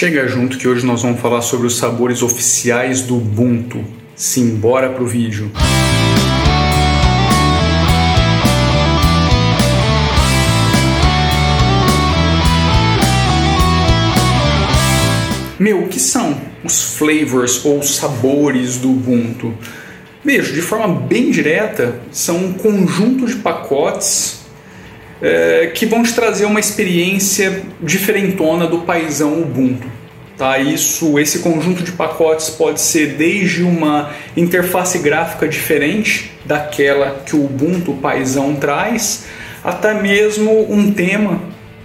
Chega junto que hoje nós vamos falar sobre os sabores oficiais do Ubuntu. Simbora pro vídeo. Meu, o que são os flavors ou sabores do Ubuntu? Veja, de forma bem direta, são um conjunto de pacotes é, que vão te trazer uma experiência diferentona do paisão Ubuntu. Tá? Isso, esse conjunto de pacotes pode ser desde uma interface gráfica diferente daquela que o Ubuntu paisão traz, até mesmo um tema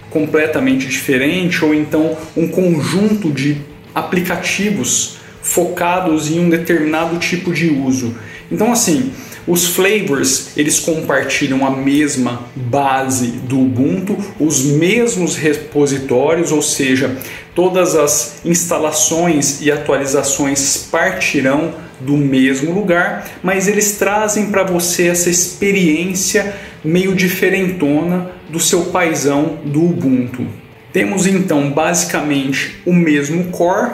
completamente diferente ou então um conjunto de aplicativos focados em um determinado tipo de uso. Então assim, os flavors, eles compartilham a mesma base do Ubuntu, os mesmos repositórios, ou seja, todas as instalações e atualizações partirão do mesmo lugar, mas eles trazem para você essa experiência meio diferentona do seu paisão do Ubuntu. Temos então basicamente o mesmo core,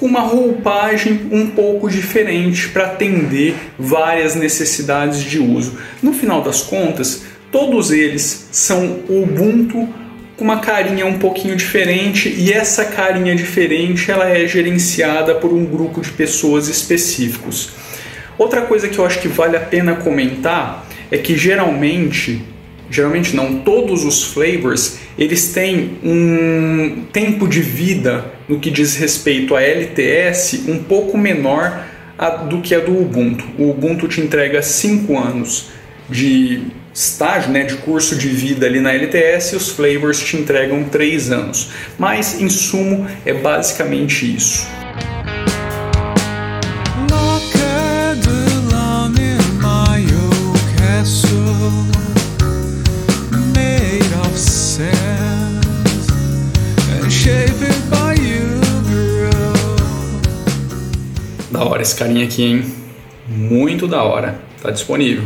com uma roupagem um pouco diferente para atender várias necessidades de uso. No final das contas, todos eles são Ubuntu com uma carinha um pouquinho diferente e essa carinha diferente ela é gerenciada por um grupo de pessoas específicos. Outra coisa que eu acho que vale a pena comentar é que geralmente geralmente não, todos os flavors, eles têm um tempo de vida no que diz respeito a LTS um pouco menor do que a do Ubuntu. O Ubuntu te entrega 5 anos de estágio, né, de curso de vida ali na LTS e os flavors te entregam 3 anos. Mas, em sumo, é basicamente isso. Da hora esse carinha aqui, hein? Muito da hora. Tá disponível.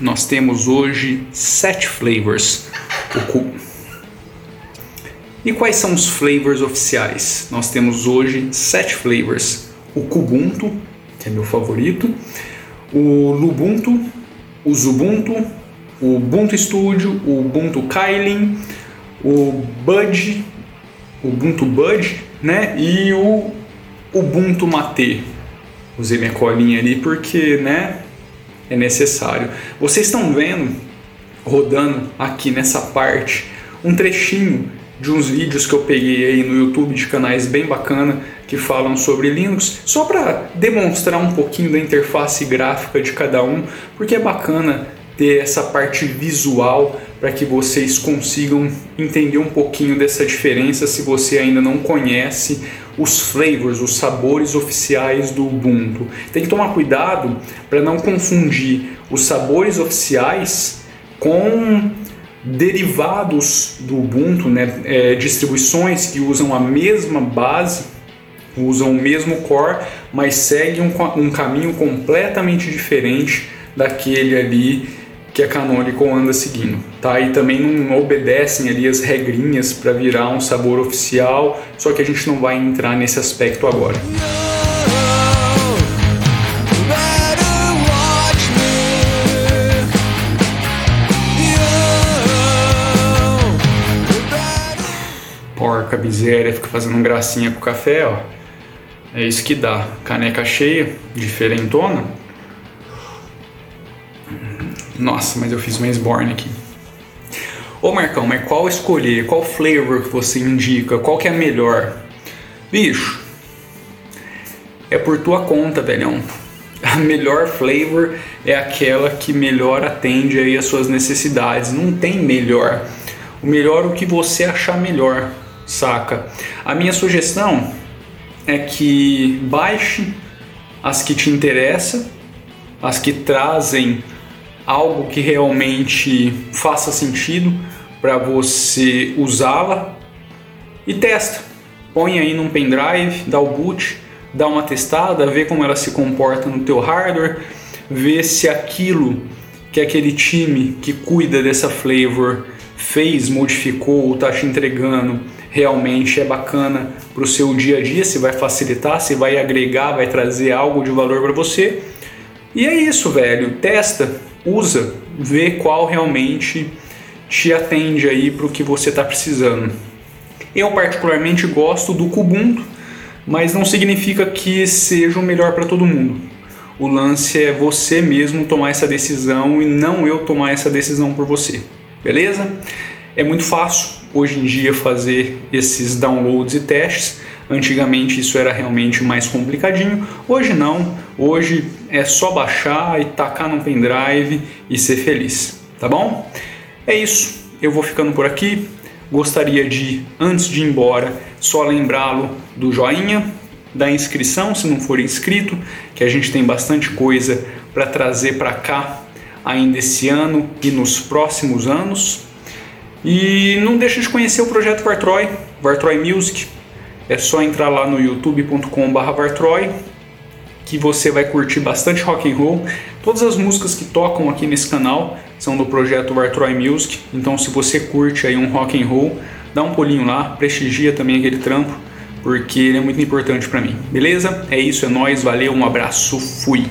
Nós temos hoje sete flavors. E quais são os flavors oficiais? Nós temos hoje sete flavors. O Kubuntu, que é meu favorito, o Lubuntu, o Zubuntu, o Ubuntu Studio, o Ubuntu Kylin, o Bud, Ubuntu Bud, né? E o Ubuntu Mate. Usei minha colinha ali porque, né? É necessário. Vocês estão vendo rodando aqui nessa parte um trechinho de uns vídeos que eu peguei aí no YouTube de canais bem bacana que falam sobre Linux, só para demonstrar um pouquinho da interface gráfica de cada um, porque é bacana ter essa parte visual para que vocês consigam entender um pouquinho dessa diferença se você ainda não conhece os flavors, os sabores oficiais do Ubuntu. Tem que tomar cuidado para não confundir os sabores oficiais com derivados do Ubuntu, né? É, distribuições que usam a mesma base, usam o mesmo core, mas seguem um, um caminho completamente diferente daquele ali que a Canonical anda seguindo, tá? E também não obedecem ali as regrinhas para virar um sabor oficial, só que a gente não vai entrar nesse aspecto agora. Porca miséria, fica fazendo gracinha com o café, ó. É isso que dá. Caneca cheia, diferentona. Nossa, mas eu fiz uma Sborn aqui. Ô Marcão, mas qual escolher? Qual flavor que você indica? Qual que é a melhor? Bicho, é por tua conta, velhão. A melhor flavor é aquela que melhor atende aí as suas necessidades. Não tem melhor. O melhor é o que você achar melhor, saca? A minha sugestão é que baixe as que te interessam, as que trazem algo que realmente faça sentido para você usá-la e testa. Põe aí num pendrive, dá o boot, dá uma testada, vê como ela se comporta no teu hardware, vê se aquilo que aquele time que cuida dessa flavor fez, modificou ou está te entregando realmente é bacana para o seu dia a dia, se vai facilitar, se vai agregar, vai trazer algo de valor para você. E é isso, velho. Testa, usa, vê qual realmente te atende aí para o que você está precisando. Eu particularmente gosto do Kubuntu, mas não significa que seja o melhor para todo mundo. O lance é você mesmo tomar essa decisão e não eu tomar essa decisão por você. Beleza? É muito fácil hoje em dia fazer esses downloads e testes. Antigamente isso era realmente mais complicadinho. Hoje não. Hoje é só baixar e tacar no pendrive e ser feliz. Tá bom? É isso. Eu vou ficando por aqui. Gostaria de, antes de ir embora, só lembrá-lo do joinha, da inscrição, se não for inscrito, que a gente tem bastante coisa para trazer para cá ainda esse ano e nos próximos anos. E não deixe de conhecer o projeto Vartroy, Vartroy Music. É só entrar lá no youtube.com/vartroy que você vai curtir bastante rock and roll. Todas as músicas que tocam aqui nesse canal são do projeto Vartroy Music. Então, se você curte aí um rock and roll, dá um pulinho lá, prestigia também aquele trampo porque ele é muito importante para mim. Beleza? É isso, é nós, valeu, um abraço, fui.